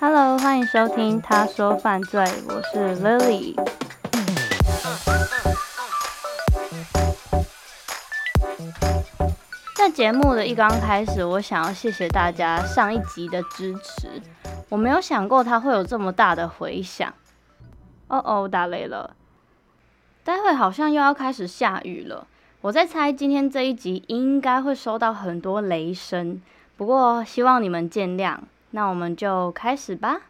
Hello，欢迎收听《他说犯罪》，我是 Lily。在节目的一刚开始，我想要谢谢大家上一集的支持。我没有想过它会有这么大的回响。哦哦，打雷了。待会好像又要开始下雨了，我在猜今天这一集应该会收到很多雷声，不过希望你们见谅。那我们就开始吧。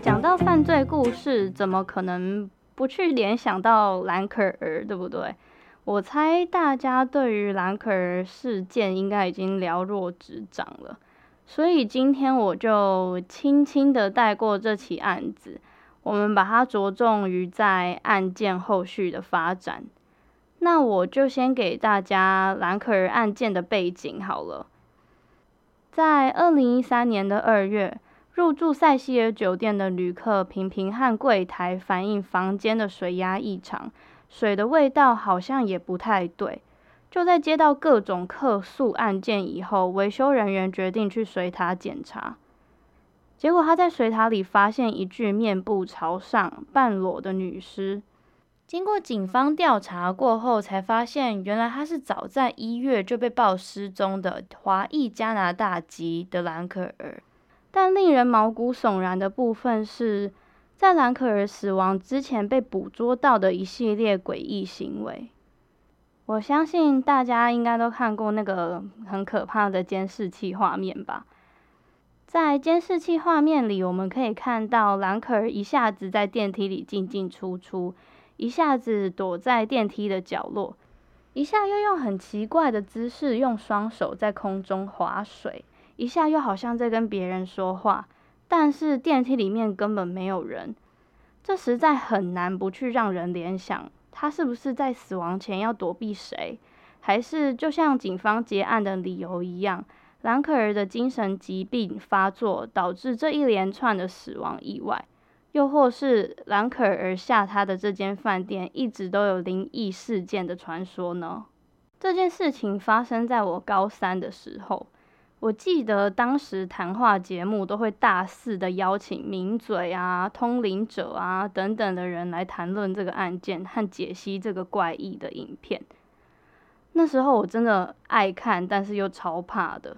讲到犯罪故事，怎么可能不去联想到兰可儿，对不对？我猜大家对于兰可儿事件应该已经了若指掌了，所以今天我就轻轻的带过这起案子，我们把它着重于在案件后续的发展。那我就先给大家兰可儿案件的背景好了。在二零一三年的二月，入住塞西尔酒店的旅客频频和柜台反映房间的水压异常。水的味道好像也不太对，就在接到各种客诉案件以后，维修人员决定去水塔检查。结果他在水塔里发现一具面部朝上、半裸的女尸。经过警方调查过后，才发现原来她是早在一月就被报失踪的华裔加拿大籍的兰可儿。但令人毛骨悚然的部分是，在兰可儿死亡之前被捕捉到的一系列诡异行为，我相信大家应该都看过那个很可怕的监视器画面吧。在监视器画面里，我们可以看到兰可儿一下子在电梯里进进出出，一下子躲在电梯的角落，一下又用很奇怪的姿势用双手在空中划水，一下又好像在跟别人说话。但是电梯里面根本没有人，这实在很难不去让人联想，他是不是在死亡前要躲避谁？还是就像警方结案的理由一样，兰可儿的精神疾病发作导致这一连串的死亡意外？又或是兰可儿下榻的这间饭店一直都有灵异事件的传说呢？这件事情发生在我高三的时候。我记得当时谈话节目都会大肆的邀请名嘴啊、通灵者啊等等的人来谈论这个案件和解析这个怪异的影片。那时候我真的爱看，但是又超怕的。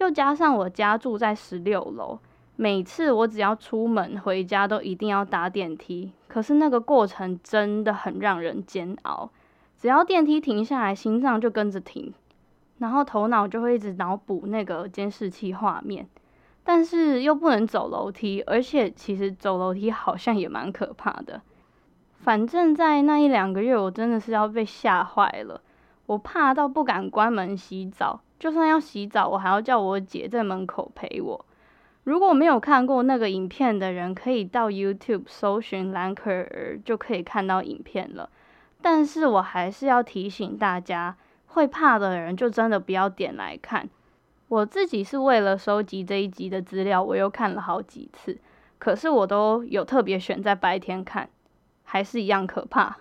又加上我家住在十六楼，每次我只要出门回家都一定要搭电梯，可是那个过程真的很让人煎熬。只要电梯停下来，心脏就跟着停。然后头脑就会一直脑补那个监视器画面，但是又不能走楼梯，而且其实走楼梯好像也蛮可怕的。反正，在那一两个月，我真的是要被吓坏了，我怕到不敢关门洗澡，就算要洗澡，我还要叫我姐在门口陪我。如果没有看过那个影片的人，可以到 YouTube 搜寻兰可儿，就可以看到影片了。但是我还是要提醒大家。会怕的人就真的不要点来看。我自己是为了收集这一集的资料，我又看了好几次，可是我都有特别选在白天看，还是一样可怕。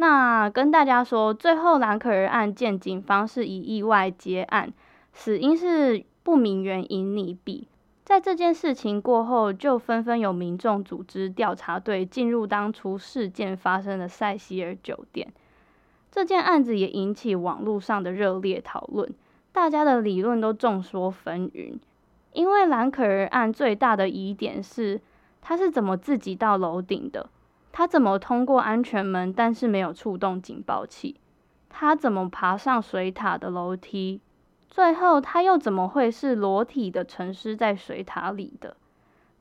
那跟大家说，最后兰可儿案件，警方是以意外结案，死因是不明原因溺毙。在这件事情过后，就纷纷有民众组织调查队进入当初事件发生的塞西尔酒店。这件案子也引起网络上的热烈讨论，大家的理论都众说纷纭。因为兰可儿案最大的疑点是，他是怎么自己到楼顶的？他怎么通过安全门，但是没有触动警报器？他怎么爬上水塔的楼梯？最后，他又怎么会是裸体的沉尸在水塔里的？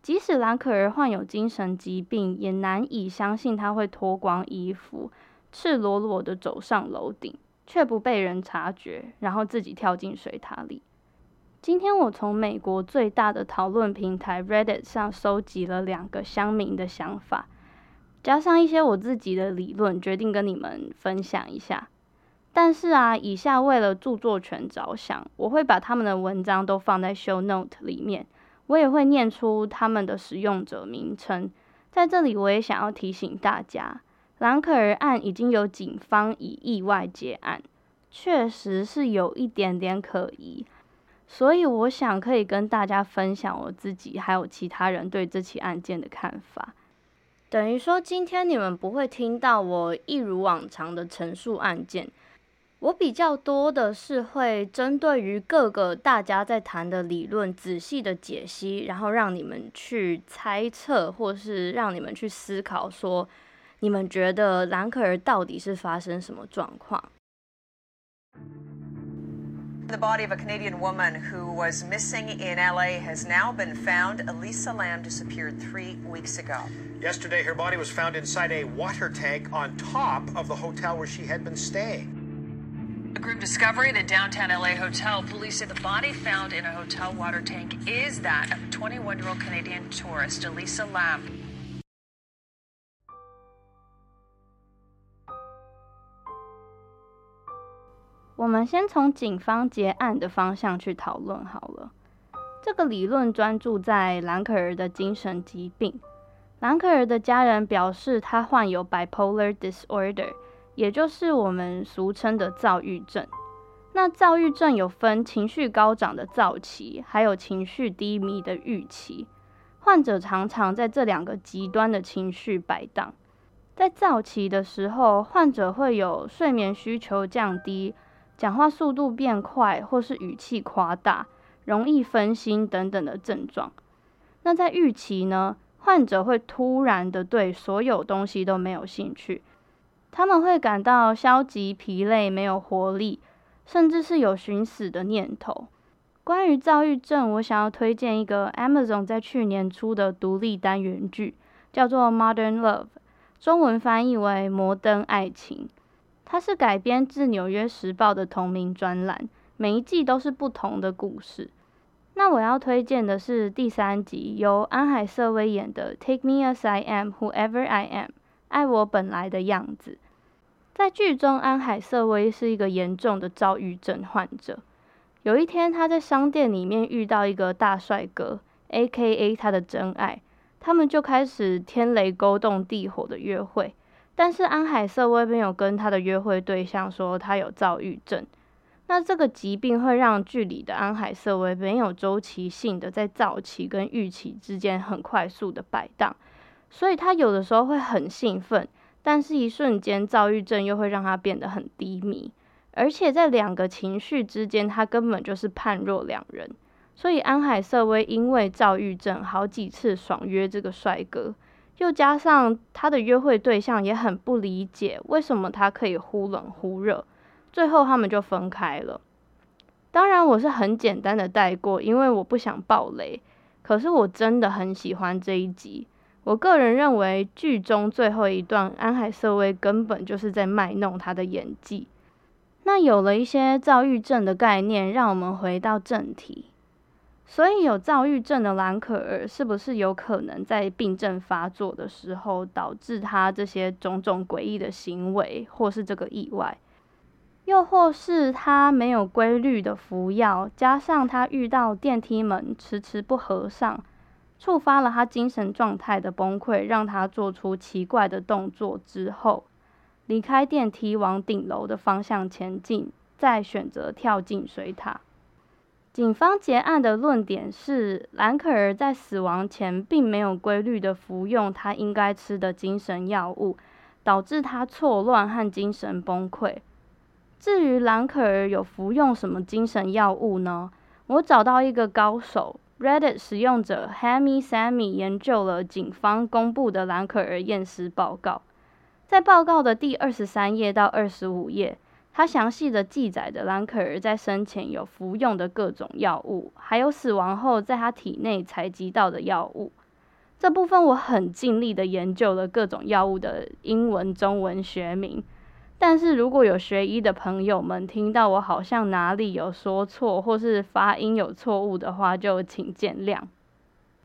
即使兰可儿患有精神疾病，也难以相信他会脱光衣服，赤裸裸的走上楼顶，却不被人察觉，然后自己跳进水塔里。今天我从美国最大的讨论平台 Reddit 上收集了两个乡民的想法，加上一些我自己的理论，决定跟你们分享一下。但是啊，以下为了著作权着想，我会把他们的文章都放在 show note 里面，我也会念出他们的使用者名称。在这里，我也想要提醒大家，兰可儿案已经有警方以意外结案，确实是有一点点可疑，所以我想可以跟大家分享我自己还有其他人对这起案件的看法。等于说，今天你们不会听到我一如往常的陈述案件。我比较多的是会针对于各个大家在谈的理论仔细的解析，然后让你们去猜测，或是让你们去思考，说你们觉得兰可儿到底是发生什么状况？The body of a Canadian woman who was missing in LA has now been found. Elisa Lam disappeared three weeks ago. Yesterday, her body was found inside a water tank on top of the hotel where she had been staying. A group discovery at a downtown LA hotel. Police say the body found in a hotel water tank is that of 21-year-old Canadian tourist Elisa Lam. 我们先从警方结案的方向去讨论好了。这个理论专注在兰可儿的精神疾病。兰可儿的家人表示，她患有 bipolar disorder。也就是我们俗称的躁郁症。那躁郁症有分情绪高涨的躁期，还有情绪低迷的郁期。患者常常在这两个极端的情绪摆荡。在躁期的时候，患者会有睡眠需求降低、讲话速度变快，或是语气夸大、容易分心等等的症状。那在预期呢，患者会突然的对所有东西都没有兴趣。他们会感到消极、疲累、没有活力，甚至是有寻死的念头。关于躁郁症，我想要推荐一个 Amazon 在去年出的独立单元剧，叫做《Modern Love》，中文翻译为《摩登爱情》。它是改编自《纽约时报》的同名专栏，每一季都是不同的故事。那我要推荐的是第三集，由安海瑟薇演的《Take Me As I Am, Whoever I Am》。爱我本来的样子，在剧中，安海瑟薇是一个严重的躁郁症患者。有一天，他在商店里面遇到一个大帅哥，A.K.A 他的真爱，他们就开始天雷勾动地火的约会。但是安海瑟薇没有跟他的约会对象说他有躁郁症。那这个疾病会让剧里的安海瑟薇没有周期性的在躁期跟郁期之间很快速的摆荡。所以他有的时候会很兴奋，但是一瞬间躁郁症又会让他变得很低迷，而且在两个情绪之间，他根本就是判若两人。所以安海瑟薇因为躁郁症好几次爽约这个帅哥，又加上他的约会对象也很不理解为什么他可以忽冷忽热，最后他们就分开了。当然我是很简单的带过，因为我不想爆雷。可是我真的很喜欢这一集。我个人认为，剧中最后一段，安海瑟薇根本就是在卖弄她的演技。那有了一些躁郁症的概念，让我们回到正题。所以，有躁郁症的兰可儿，是不是有可能在病症发作的时候，导致他这些种种诡异的行为，或是这个意外？又或是他没有规律的服药，加上他遇到电梯门迟迟不合上？触发了他精神状态的崩溃，让他做出奇怪的动作之后，离开电梯往顶楼的方向前进，再选择跳进水塔。警方结案的论点是，兰可儿在死亡前并没有规律的服用她应该吃的精神药物，导致她错乱和精神崩溃。至于兰可儿有服用什么精神药物呢？我找到一个高手，Reddit 使用者 Hammy Sammy 研究了警方公布的兰可儿验尸报告，在报告的第二十三页到二十五页，他详细的记载着兰可儿在生前有服用的各种药物，还有死亡后在他体内采集到的药物。这部分我很尽力的研究了各种药物的英文、中文学名。但是如果有学医的朋友们听到我好像哪里有说错，或是发音有错误的话，就请见谅。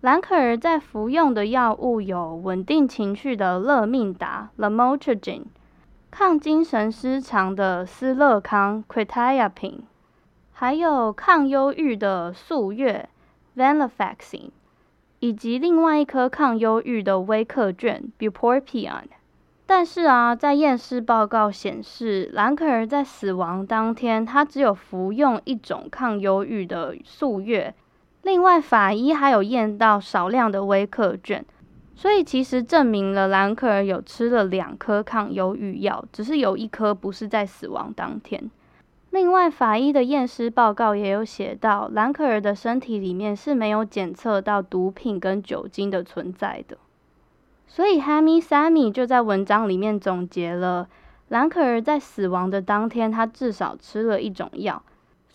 兰可儿在服用的药物有稳定情绪的乐命达 （Lamotrigine）、抗精神失常的斯乐康 （Quetiapine），还有抗忧郁的素月 （Venlafaxine），以及另外一颗抗忧郁的威克卷 （Bupropion）。但是啊，在验尸报告显示，兰可儿在死亡当天，他只有服用一种抗忧郁的素月。另外，法医还有验到少量的威克卷，所以其实证明了兰可儿有吃了两颗抗忧郁药，只是有一颗不是在死亡当天。另外，法医的验尸报告也有写到，兰可儿的身体里面是没有检测到毒品跟酒精的存在的。所以，Hammy Sammy 就在文章里面总结了，兰可儿在死亡的当天，她至少吃了一种药。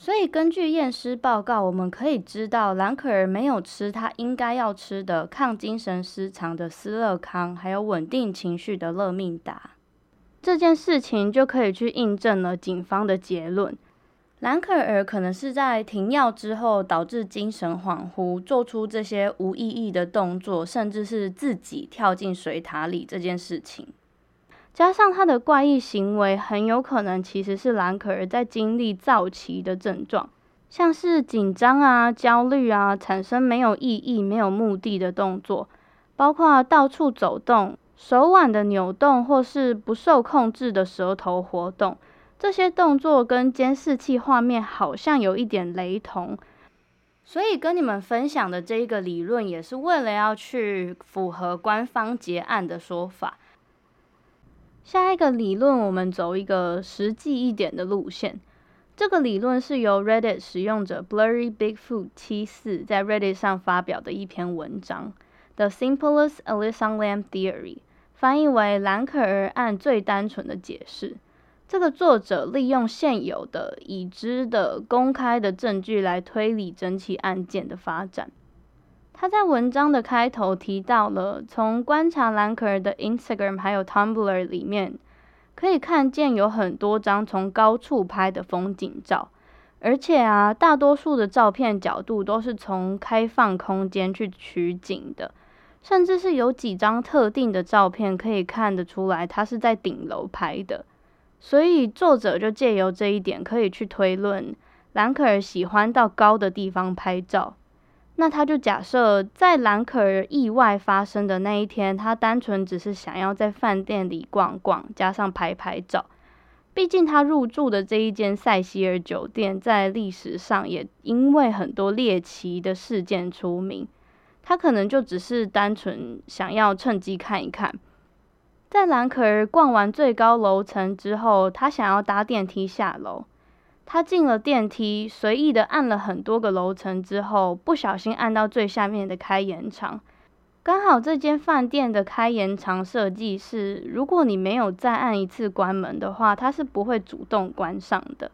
所以，根据验尸报告，我们可以知道，兰可儿没有吃她应该要吃的抗精神失常的斯乐康，还有稳定情绪的乐命达。这件事情就可以去印证了警方的结论。兰可儿可能是在停药之后导致精神恍惚，做出这些无意义的动作，甚至是自己跳进水塔里这件事情。加上他的怪异行为，很有可能其实是兰可儿在经历躁期的症状，像是紧张啊、焦虑啊，产生没有意义、没有目的的动作，包括到处走动、手腕的扭动，或是不受控制的舌头活动。这些动作跟监视器画面好像有一点雷同，所以跟你们分享的这一个理论也是为了要去符合官方结案的说法。下一个理论，我们走一个实际一点的路线。这个理论是由 Reddit 使用者 Blurry Bigfoot 七四在 Reddit 上发表的一篇文章，The Simplest Elisa Lam Theory，翻译为兰可儿案最单纯的解释。这个作者利用现有的已知的公开的证据来推理整起案件的发展。他在文章的开头提到了，从观察兰可儿的 Instagram 还有 Tumblr 里面，可以看见有很多张从高处拍的风景照，而且啊，大多数的照片角度都是从开放空间去取景的，甚至是有几张特定的照片可以看得出来，他是在顶楼拍的。所以作者就借由这一点，可以去推论兰可儿喜欢到高的地方拍照。那他就假设，在兰可儿意外发生的那一天，他单纯只是想要在饭店里逛逛，加上拍拍照。毕竟他入住的这一间塞西尔酒店，在历史上也因为很多猎奇的事件出名。他可能就只是单纯想要趁机看一看。在兰可儿逛完最高楼层之后，他想要搭电梯下楼。他进了电梯，随意的按了很多个楼层之后，不小心按到最下面的开延长。刚好这间饭店的开延长设计是，如果你没有再按一次关门的话，它是不会主动关上的。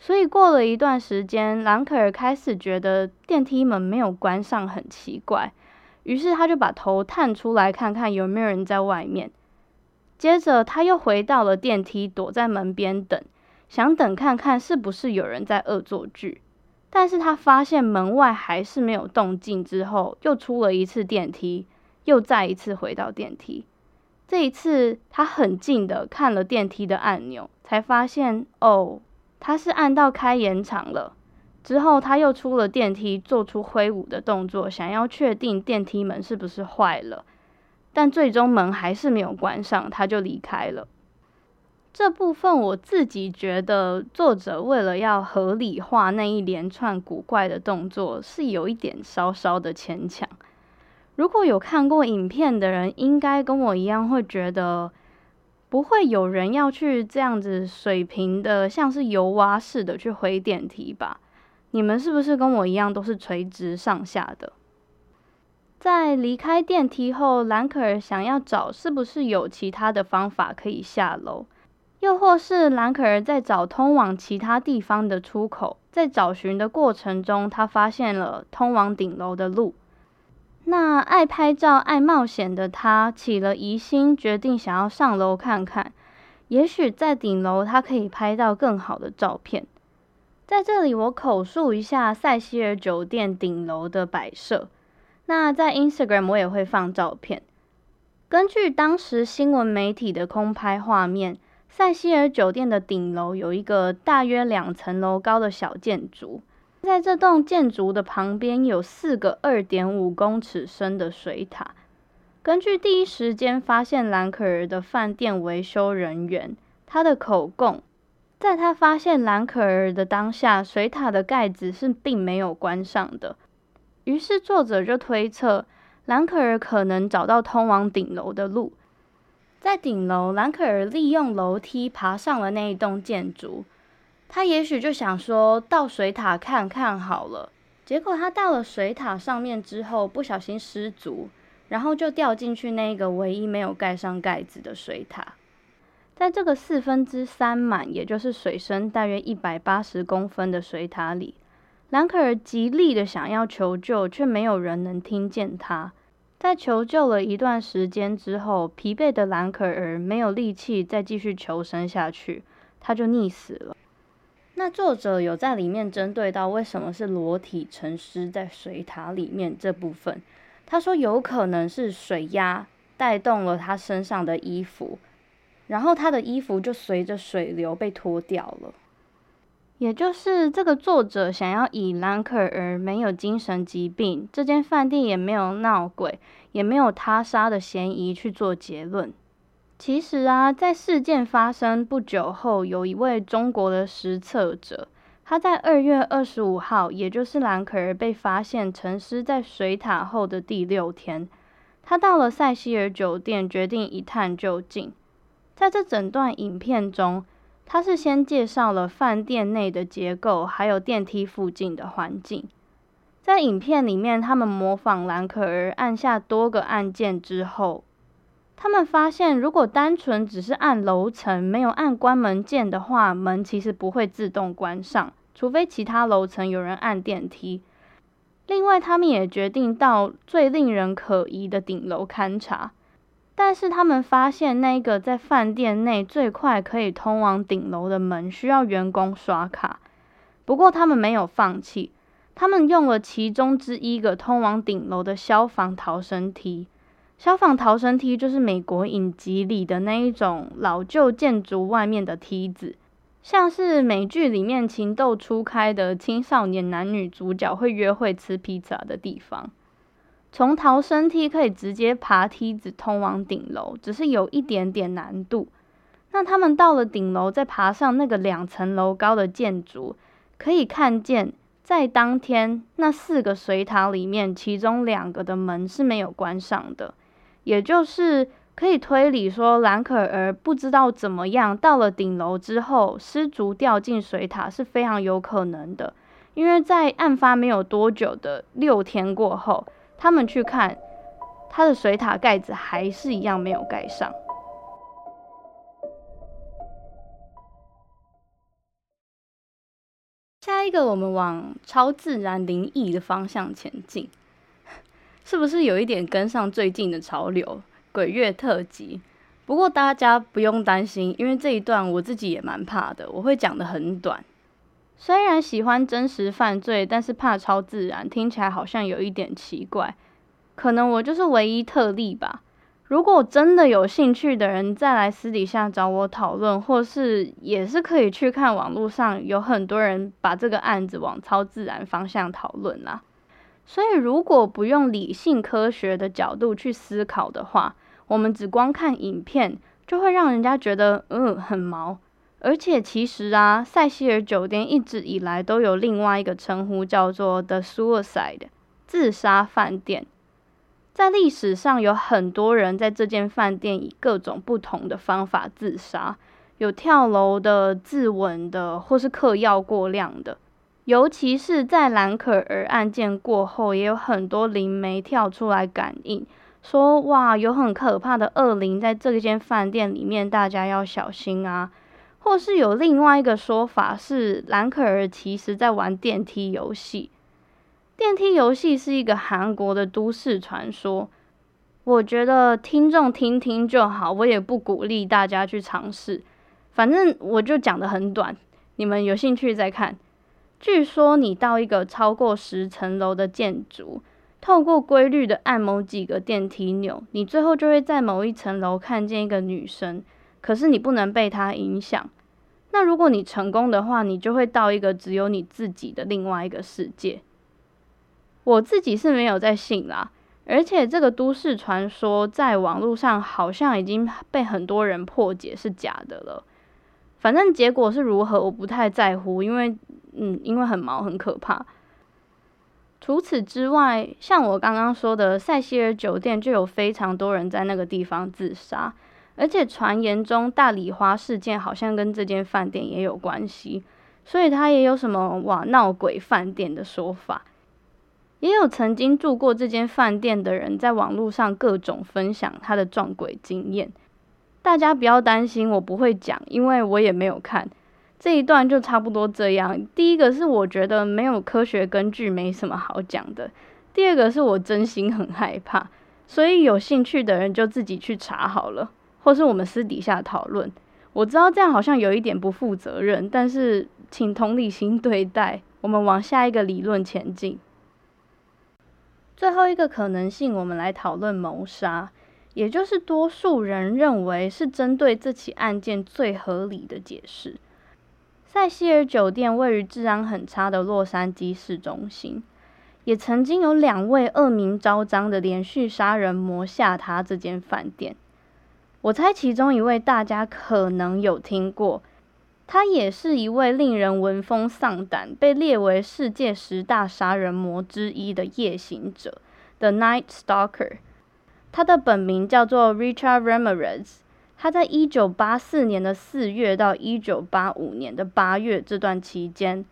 所以过了一段时间，兰可儿开始觉得电梯门没有关上很奇怪，于是他就把头探出来看看有没有人在外面。接着，他又回到了电梯，躲在门边等，想等看看是不是有人在恶作剧。但是他发现门外还是没有动静，之后又出了一次电梯，又再一次回到电梯。这一次，他很近的看了电梯的按钮，才发现哦，他是按到开延长了。之后，他又出了电梯，做出挥舞的动作，想要确定电梯门是不是坏了。但最终门还是没有关上，他就离开了。这部分我自己觉得，作者为了要合理化那一连串古怪的动作，是有一点稍稍的牵强。如果有看过影片的人，应该跟我一样会觉得，不会有人要去这样子水平的，像是游蛙似的去回电梯吧？你们是不是跟我一样都是垂直上下的？在离开电梯后，兰可儿想要找是不是有其他的方法可以下楼。又或是兰可儿在找通往其他地方的出口，在找寻的过程中，他发现了通往顶楼的路。那爱拍照、爱冒险的他起了疑心，决定想要上楼看看，也许在顶楼他可以拍到更好的照片。在这里，我口述一下塞西尔酒店顶楼的摆设。那在 Instagram 我也会放照片。根据当时新闻媒体的空拍画面。塞西尔酒店的顶楼有一个大约两层楼高的小建筑，在这栋建筑的旁边有四个二点五公尺深的水塔。根据第一时间发现兰可儿的饭店维修人员，他的口供，在他发现兰可儿的当下，水塔的盖子是并没有关上的。于是作者就推测，兰可儿可能找到通往顶楼的路。在顶楼，兰可儿利用楼梯爬上了那一栋建筑。他也许就想说到水塔看看好了。结果他到了水塔上面之后，不小心失足，然后就掉进去那个唯一没有盖上盖子的水塔。在这个四分之三满，也就是水深大约一百八十公分的水塔里，兰可儿极力的想要求救，却没有人能听见他。在求救了一段时间之后，疲惫的兰可儿没有力气再继续求生下去，他就溺死了。那作者有在里面针对到为什么是裸体沉尸在水塔里面这部分，他说有可能是水压带动了他身上的衣服，然后他的衣服就随着水流被脱掉了。也就是这个作者想要以兰可儿没有精神疾病，这间饭店也没有闹鬼，也没有他杀的嫌疑去做结论。其实啊，在事件发生不久后，有一位中国的实测者，他在二月二十五号，也就是兰可儿被发现沉尸在水塔后的第六天，他到了塞西尔酒店，决定一探究竟。在这整段影片中，他是先介绍了饭店内的结构，还有电梯附近的环境。在影片里面，他们模仿兰可儿按下多个按键之后，他们发现，如果单纯只是按楼层，没有按关门键的话，门其实不会自动关上，除非其他楼层有人按电梯。另外，他们也决定到最令人可疑的顶楼勘察。但是他们发现，那个在饭店内最快可以通往顶楼的门需要员工刷卡。不过他们没有放弃，他们用了其中之一个通往顶楼的消防逃生梯。消防逃生梯就是美国影集里的那一种老旧建筑外面的梯子，像是美剧里面情窦初开的青少年男女主角会约会吃披萨的地方。从逃生梯可以直接爬梯子通往顶楼，只是有一点点难度。那他们到了顶楼，再爬上那个两层楼高的建筑，可以看见，在当天那四个水塔里面，其中两个的门是没有关上的，也就是可以推理说，兰可儿不知道怎么样到了顶楼之后失足掉进水塔是非常有可能的，因为在案发没有多久的六天过后。他们去看，他的水塔盖子还是一样没有盖上。下一个，我们往超自然灵异的方向前进，是不是有一点跟上最近的潮流？鬼月特辑。不过大家不用担心，因为这一段我自己也蛮怕的，我会讲的很短。虽然喜欢真实犯罪，但是怕超自然，听起来好像有一点奇怪。可能我就是唯一特例吧。如果真的有兴趣的人，再来私底下找我讨论，或是也是可以去看网络上有很多人把这个案子往超自然方向讨论啦。所以，如果不用理性科学的角度去思考的话，我们只光看影片，就会让人家觉得嗯很毛。而且其实啊，塞西尔酒店一直以来都有另外一个称呼，叫做 The Suicide 自杀饭店。在历史上，有很多人在这间饭店以各种不同的方法自杀，有跳楼的、自刎的，或是嗑药过量的。尤其是在兰可儿案件过后，也有很多灵媒跳出来感应，说哇，有很可怕的恶灵在这间饭店里面，大家要小心啊。或是有另外一个说法是，兰可儿其实在玩电梯游戏。电梯游戏是一个韩国的都市传说，我觉得听众听听就好，我也不鼓励大家去尝试。反正我就讲得很短，你们有兴趣再看。据说你到一个超过十层楼的建筑，透过规律的按某几个电梯钮，你最后就会在某一层楼看见一个女生。可是你不能被它影响。那如果你成功的话，你就会到一个只有你自己的另外一个世界。我自己是没有在信啦，而且这个都市传说在网络上好像已经被很多人破解是假的了。反正结果是如何，我不太在乎，因为嗯，因为很毛很可怕。除此之外，像我刚刚说的塞西尔酒店，就有非常多人在那个地方自杀。而且传言中大礼花事件好像跟这间饭店也有关系，所以他也有什么哇闹鬼饭店的说法。也有曾经住过这间饭店的人在网络上各种分享他的撞鬼经验。大家不要担心，我不会讲，因为我也没有看这一段，就差不多这样。第一个是我觉得没有科学根据，没什么好讲的；第二个是我真心很害怕，所以有兴趣的人就自己去查好了。或是我们私底下讨论，我知道这样好像有一点不负责任，但是请同理心对待，我们往下一个理论前进。最后一个可能性，我们来讨论谋杀，也就是多数人认为是针对这起案件最合理的解释。塞西尔酒店位于治安很差的洛杉矶市中心，也曾经有两位恶名昭彰的连续杀人魔下榻这间饭店。我猜其中一位大家可能有听过，他也是一位令人闻风丧胆、被列为世界十大杀人魔之一的夜行者，The Night Stalker。他的本名叫做 Richard Ramirez。他在一九八四年的四月到一九八五年的八月这段期间，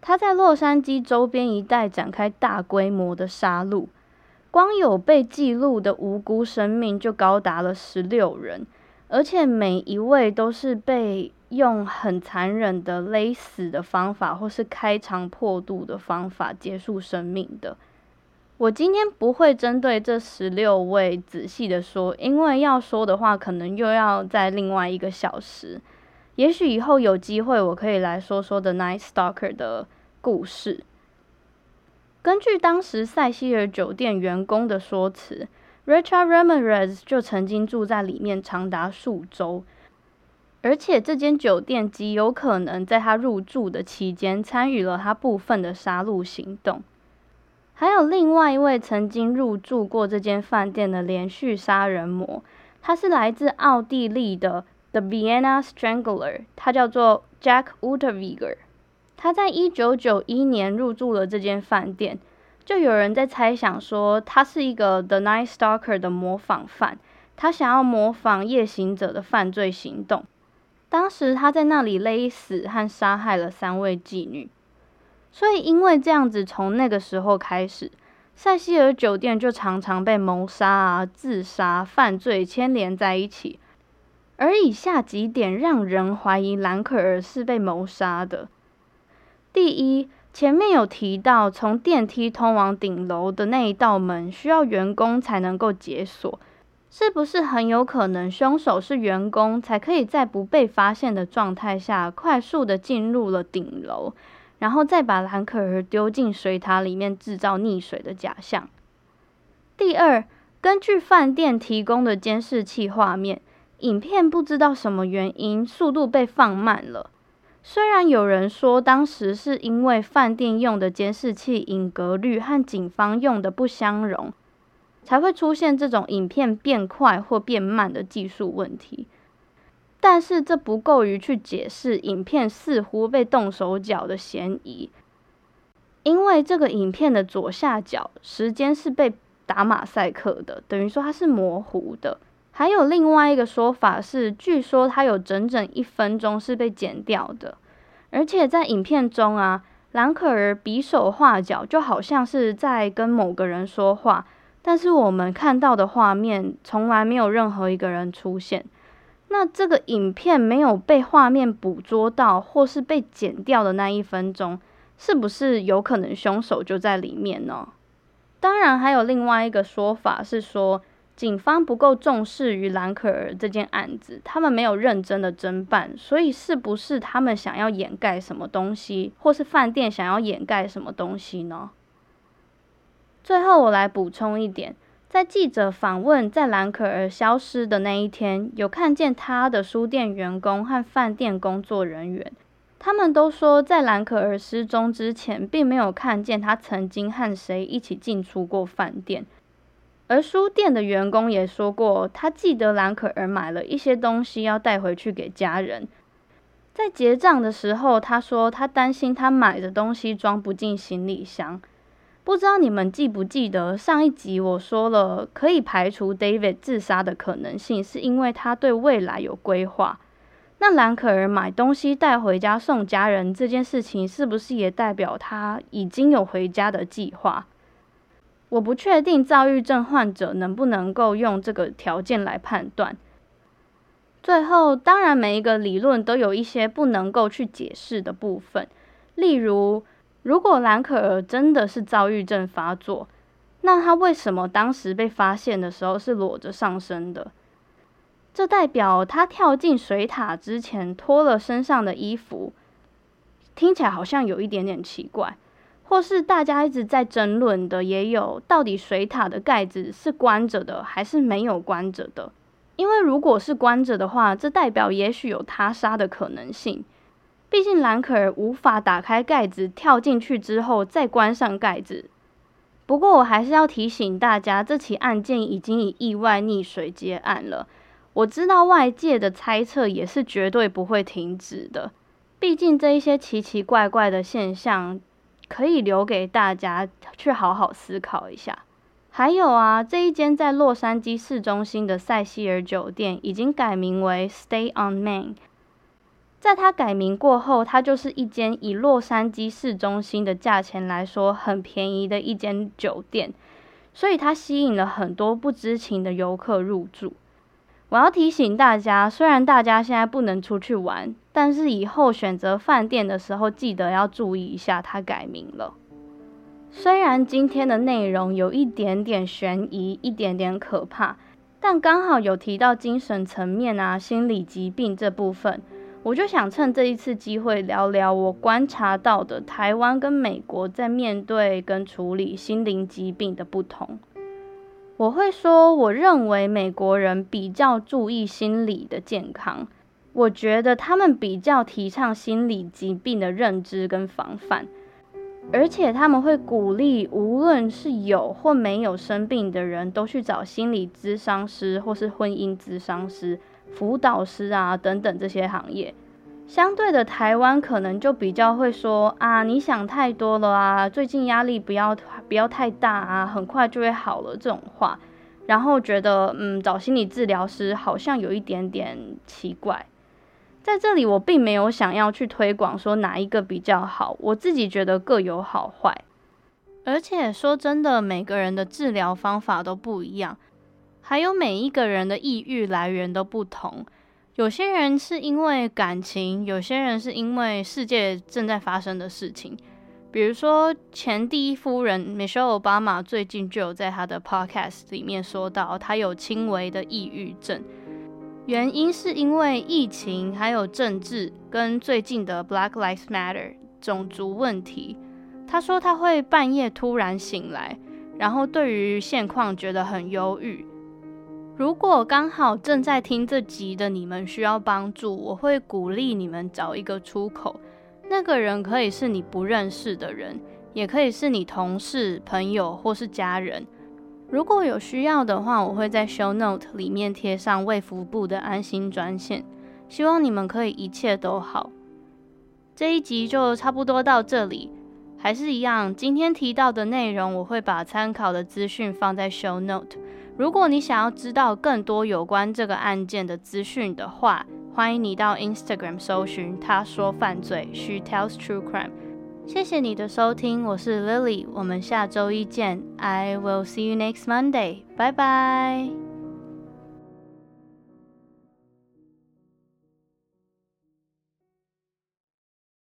他在洛杉矶周边一带展开大规模的杀戮。光有被记录的无辜生命就高达了十六人，而且每一位都是被用很残忍的勒死的方法，或是开肠破肚的方法结束生命的。我今天不会针对这十六位仔细的说，因为要说的话，可能又要在另外一个小时。也许以后有机会，我可以来说说 The Night Stalker 的故事。根据当时塞西尔酒店员工的说辞，Richard Ramirez 就曾经住在里面长达数周，而且这间酒店极有可能在他入住的期间参与了他部分的杀戮行动。还有另外一位曾经入住过这间饭店的连续杀人魔，他是来自奥地利的 The Vienna Strangler，他叫做 Jack Unterweger。他在一九九一年入住了这间饭店，就有人在猜想说他是一个 The Night Stalker 的模仿犯，他想要模仿夜行者的犯罪行动。当时他在那里勒死和杀害了三位妓女，所以因为这样子，从那个时候开始，塞西尔酒店就常常被谋杀啊、自杀、犯罪牵连在一起。而以下几点让人怀疑兰可儿是被谋杀的。第一，前面有提到，从电梯通往顶楼的那一道门需要员工才能够解锁，是不是很有可能凶手是员工，才可以在不被发现的状态下快速的进入了顶楼，然后再把兰可儿丢进水塔里面制造溺水的假象？第二，根据饭店提供的监视器画面，影片不知道什么原因速度被放慢了。虽然有人说当时是因为饭店用的监视器影格率和警方用的不相容，才会出现这种影片变快或变慢的技术问题。但是这不够于去解释影片似乎被动手脚的嫌疑，因为这个影片的左下角时间是被打马赛克的，等于说它是模糊的。还有另外一个说法是，据说他有整整一分钟是被剪掉的，而且在影片中啊，兰可儿比手画脚，就好像是在跟某个人说话，但是我们看到的画面从来没有任何一个人出现。那这个影片没有被画面捕捉到，或是被剪掉的那一分钟，是不是有可能凶手就在里面呢？当然，还有另外一个说法是说，警方不够重视于兰可儿这件案子，他们没有认真的侦办，所以是不是他们想要掩盖什么东西，或是饭店想要掩盖什么东西呢？最后，我来补充一点。在记者访问在兰可儿消失的那一天，有看见他的书店员工和饭店工作人员，他们都说在兰可儿失踪之前，并没有看见他曾经和谁一起进出过饭店。而书店的员工也说过，他记得兰可儿买了一些东西要带回去给家人。在结账的时候，他说他担心他买的东西装不进行李箱。不知道你们记不记得上一集我说了，可以排除 David 自杀的可能性，是因为他对未来有规划。那兰可儿买东西带回家送家人这件事情，是不是也代表他已经有回家的计划？我不确定躁郁症患者能不能够用这个条件来判断。最后，当然每一个理论都有一些不能够去解释的部分，例如。如果兰可儿真的是躁郁症发作，那她为什么当时被发现的时候是裸着上身的？这代表她跳进水塔之前脱了身上的衣服，听起来好像有一点点奇怪。或是大家一直在争论的也有，到底水塔的盖子是关着的还是没有关着的？因为如果是关着的话，这代表也许有他杀的可能性。毕竟兰可儿无法打开盖子跳进去之后再关上盖子。不过我还是要提醒大家，这起案件已经以意外溺水结案了。我知道外界的猜测也是绝对不会停止的。毕竟这一些奇奇怪怪的现象，可以留给大家去好好思考一下。还有啊，这一间在洛杉矶市中心的塞西尔酒店已经改名为 Stay on Main。在它改名过后，它就是一间以洛杉矶市中心的价钱来说很便宜的一间酒店，所以它吸引了很多不知情的游客入住。我要提醒大家，虽然大家现在不能出去玩，但是以后选择饭店的时候，记得要注意一下它改名了。虽然今天的内容有一点点悬疑，一点点可怕，但刚好有提到精神层面啊、心理疾病这部分。我就想趁这一次机会聊聊我观察到的台湾跟美国在面对跟处理心灵疾病的不同。我会说，我认为美国人比较注意心理的健康，我觉得他们比较提倡心理疾病的认知跟防范，而且他们会鼓励无论是有或没有生病的人都去找心理咨商师或是婚姻咨商师。辅导师啊，等等这些行业，相对的台湾可能就比较会说啊，你想太多了啊，最近压力不要不要太大啊，很快就会好了这种话，然后觉得嗯，找心理治疗师好像有一点点奇怪。在这里我并没有想要去推广说哪一个比较好，我自己觉得各有好坏，而且说真的，每个人的治疗方法都不一样。还有每一个人的抑郁来源都不同，有些人是因为感情，有些人是因为世界正在发生的事情。比如说前第一夫人 Michelle Obama 最近就有在她的 podcast 里面说到，她有轻微的抑郁症，原因是因为疫情，还有政治跟最近的 Black Lives Matter 种族问题。她说她会半夜突然醒来，然后对于现况觉得很忧郁。如果刚好正在听这集的你们需要帮助，我会鼓励你们找一个出口。那个人可以是你不认识的人，也可以是你同事、朋友或是家人。如果有需要的话，我会在 show note 里面贴上卫福部的安心专线。希望你们可以一切都好。这一集就差不多到这里，还是一样，今天提到的内容我会把参考的资讯放在 show note。如果你想要知道更多有关这个案件的资讯的话，欢迎你到 Instagram 搜寻“他说犯罪 ”，She tells true crime。谢谢你的收听，我是 Lily，我们下周一见。I will see you next Monday，拜拜。